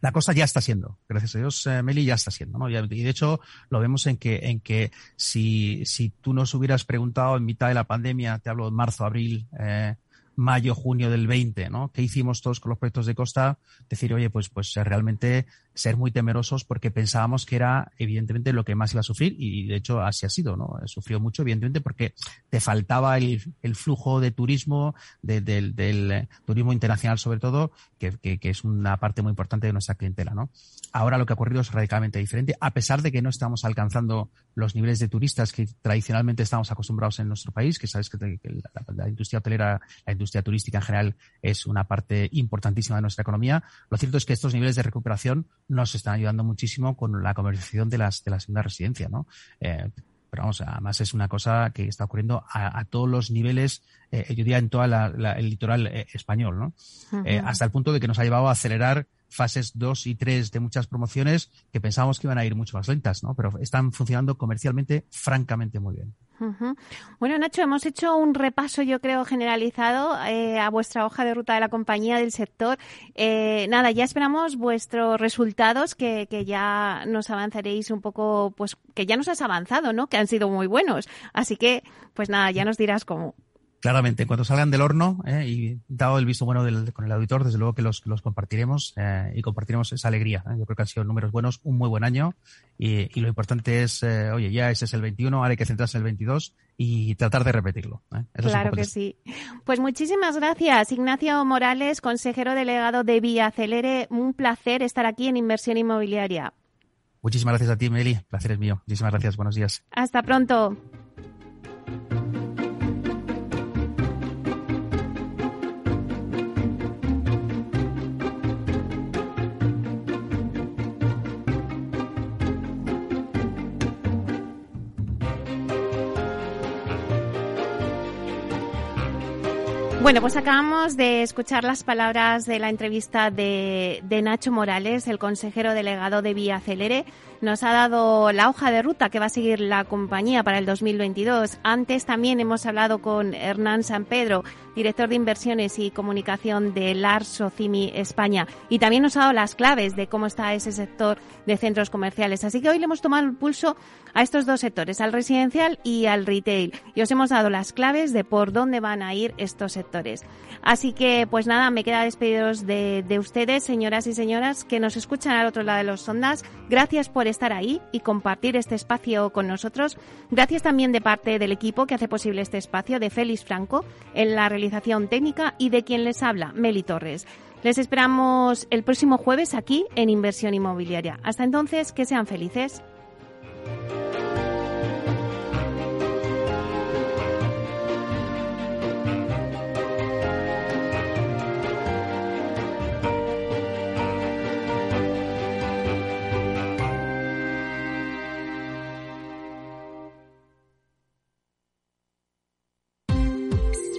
La cosa ya está siendo, gracias a Dios, eh, Meli ya está siendo, ¿no? Y de hecho lo vemos en que, en que si, si tú nos hubieras preguntado en mitad de la pandemia, te hablo de marzo, abril, eh, mayo, junio del 20, ¿no? ¿Qué hicimos todos con los proyectos de costa? Decir, oye, pues, pues realmente ser muy temerosos porque pensábamos que era evidentemente lo que más iba a sufrir y de hecho así ha sido, ¿no? Sufrió mucho evidentemente porque te faltaba el, el flujo de turismo, del eh, turismo internacional sobre todo, que, que, que, es una parte muy importante de nuestra clientela, ¿no? Ahora lo que ha ocurrido es radicalmente diferente, a pesar de que no estamos alcanzando los niveles de turistas que tradicionalmente estamos acostumbrados en nuestro país, que sabes que, la, la, industria hotelera, la industria turística en general es una parte importantísima de nuestra economía. Lo cierto es que estos niveles de recuperación nos están ayudando muchísimo con la comercialización de las, de las segundas residencias, ¿no? Eh, pero vamos, además es una cosa que está ocurriendo a, todos los niveles, eh, yo diría en todo el litoral eh, español, ¿no? hasta el punto de que nos ha llevado a acelerar fases 2 y 3 de muchas promociones que pensábamos que iban a ir mucho más lentas, ¿no? Pero están funcionando comercialmente francamente muy bien. Bueno, Nacho, hemos hecho un repaso, yo creo, generalizado eh, a vuestra hoja de ruta de la compañía, del sector. Eh, nada, ya esperamos vuestros resultados, que, que, ya nos avanzaréis un poco, pues que ya nos has avanzado, ¿no? Que han sido muy buenos. Así que, pues nada, ya nos dirás cómo. Claramente, en cuanto salgan del horno eh, y dado el visto bueno del, con el auditor, desde luego que los, los compartiremos eh, y compartiremos esa alegría. ¿eh? Yo creo que han sido números buenos, un muy buen año y, y lo importante es, oye, ya ese es el 21, ahora hay que centrarse en el 22 y tratar de repetirlo. claro que sí. Pues muchísimas gracias, Ignacio Morales, consejero delegado de Vía Acelere. Un placer estar aquí en Inversión Inmobiliaria. Muchísimas gracias a ti, Meli. Placer es mío. Muchísimas gracias. Buenos días. Hasta pronto. Bueno, pues acabamos de escuchar las palabras de la entrevista de, Nacho Morales, el consejero delegado de Vía Celere. Nos ha dado la hoja de ruta que va a seguir la compañía para el 2022. Antes también hemos hablado con Hernán San Pedro, director de inversiones y comunicación de Lars Socimi España. Y también nos ha dado las claves de cómo está ese sector de centros comerciales. Así que hoy le hemos tomado el pulso a estos dos sectores, al residencial y al retail. Y os hemos dado las claves de por dónde van a ir estos sectores. Así que, pues nada, me queda despediros de, de ustedes, señoras y señoras, que nos escuchan al otro lado de los sondas. Gracias por estar ahí y compartir este espacio con nosotros. Gracias también de parte del equipo que hace posible este espacio, de Félix Franco, en la realización técnica y de quien les habla, Meli Torres. Les esperamos el próximo jueves aquí en Inversión Inmobiliaria. Hasta entonces, que sean felices.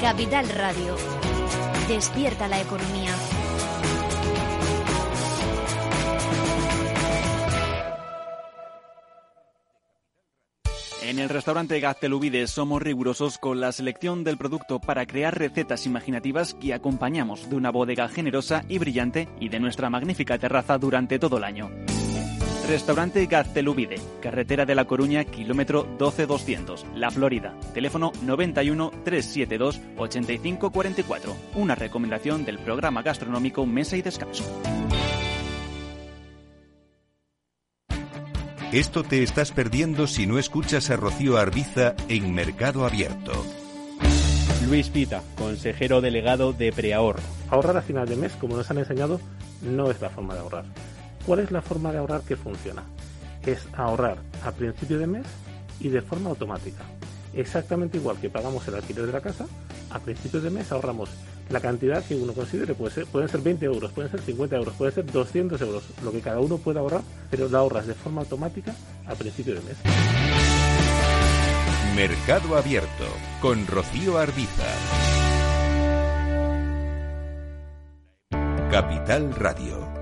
Capital Radio. Despierta la economía. En el restaurante Gaztelubides somos rigurosos con la selección del producto para crear recetas imaginativas que acompañamos de una bodega generosa y brillante y de nuestra magnífica terraza durante todo el año. Restaurante Gaztelubide, carretera de La Coruña, kilómetro 12200, La Florida. Teléfono 91 372 8544. Una recomendación del programa gastronómico Mesa y Descanso. Esto te estás perdiendo si no escuchas a Rocío Arbiza en Mercado Abierto. Luis Pita, consejero delegado de Preahorro. Ahorrar a final de mes, como nos han enseñado, no es la forma de ahorrar ¿Cuál es la forma de ahorrar que funciona? Es ahorrar a principio de mes y de forma automática. Exactamente igual que pagamos el alquiler de la casa, a principio de mes ahorramos la cantidad que uno considere. Puede ser, pueden ser 20 euros, pueden ser 50 euros, pueden ser 200 euros, lo que cada uno pueda ahorrar, pero lo ahorras de forma automática a principio de mes. Mercado Abierto con Rocío Arbiza. Capital Radio,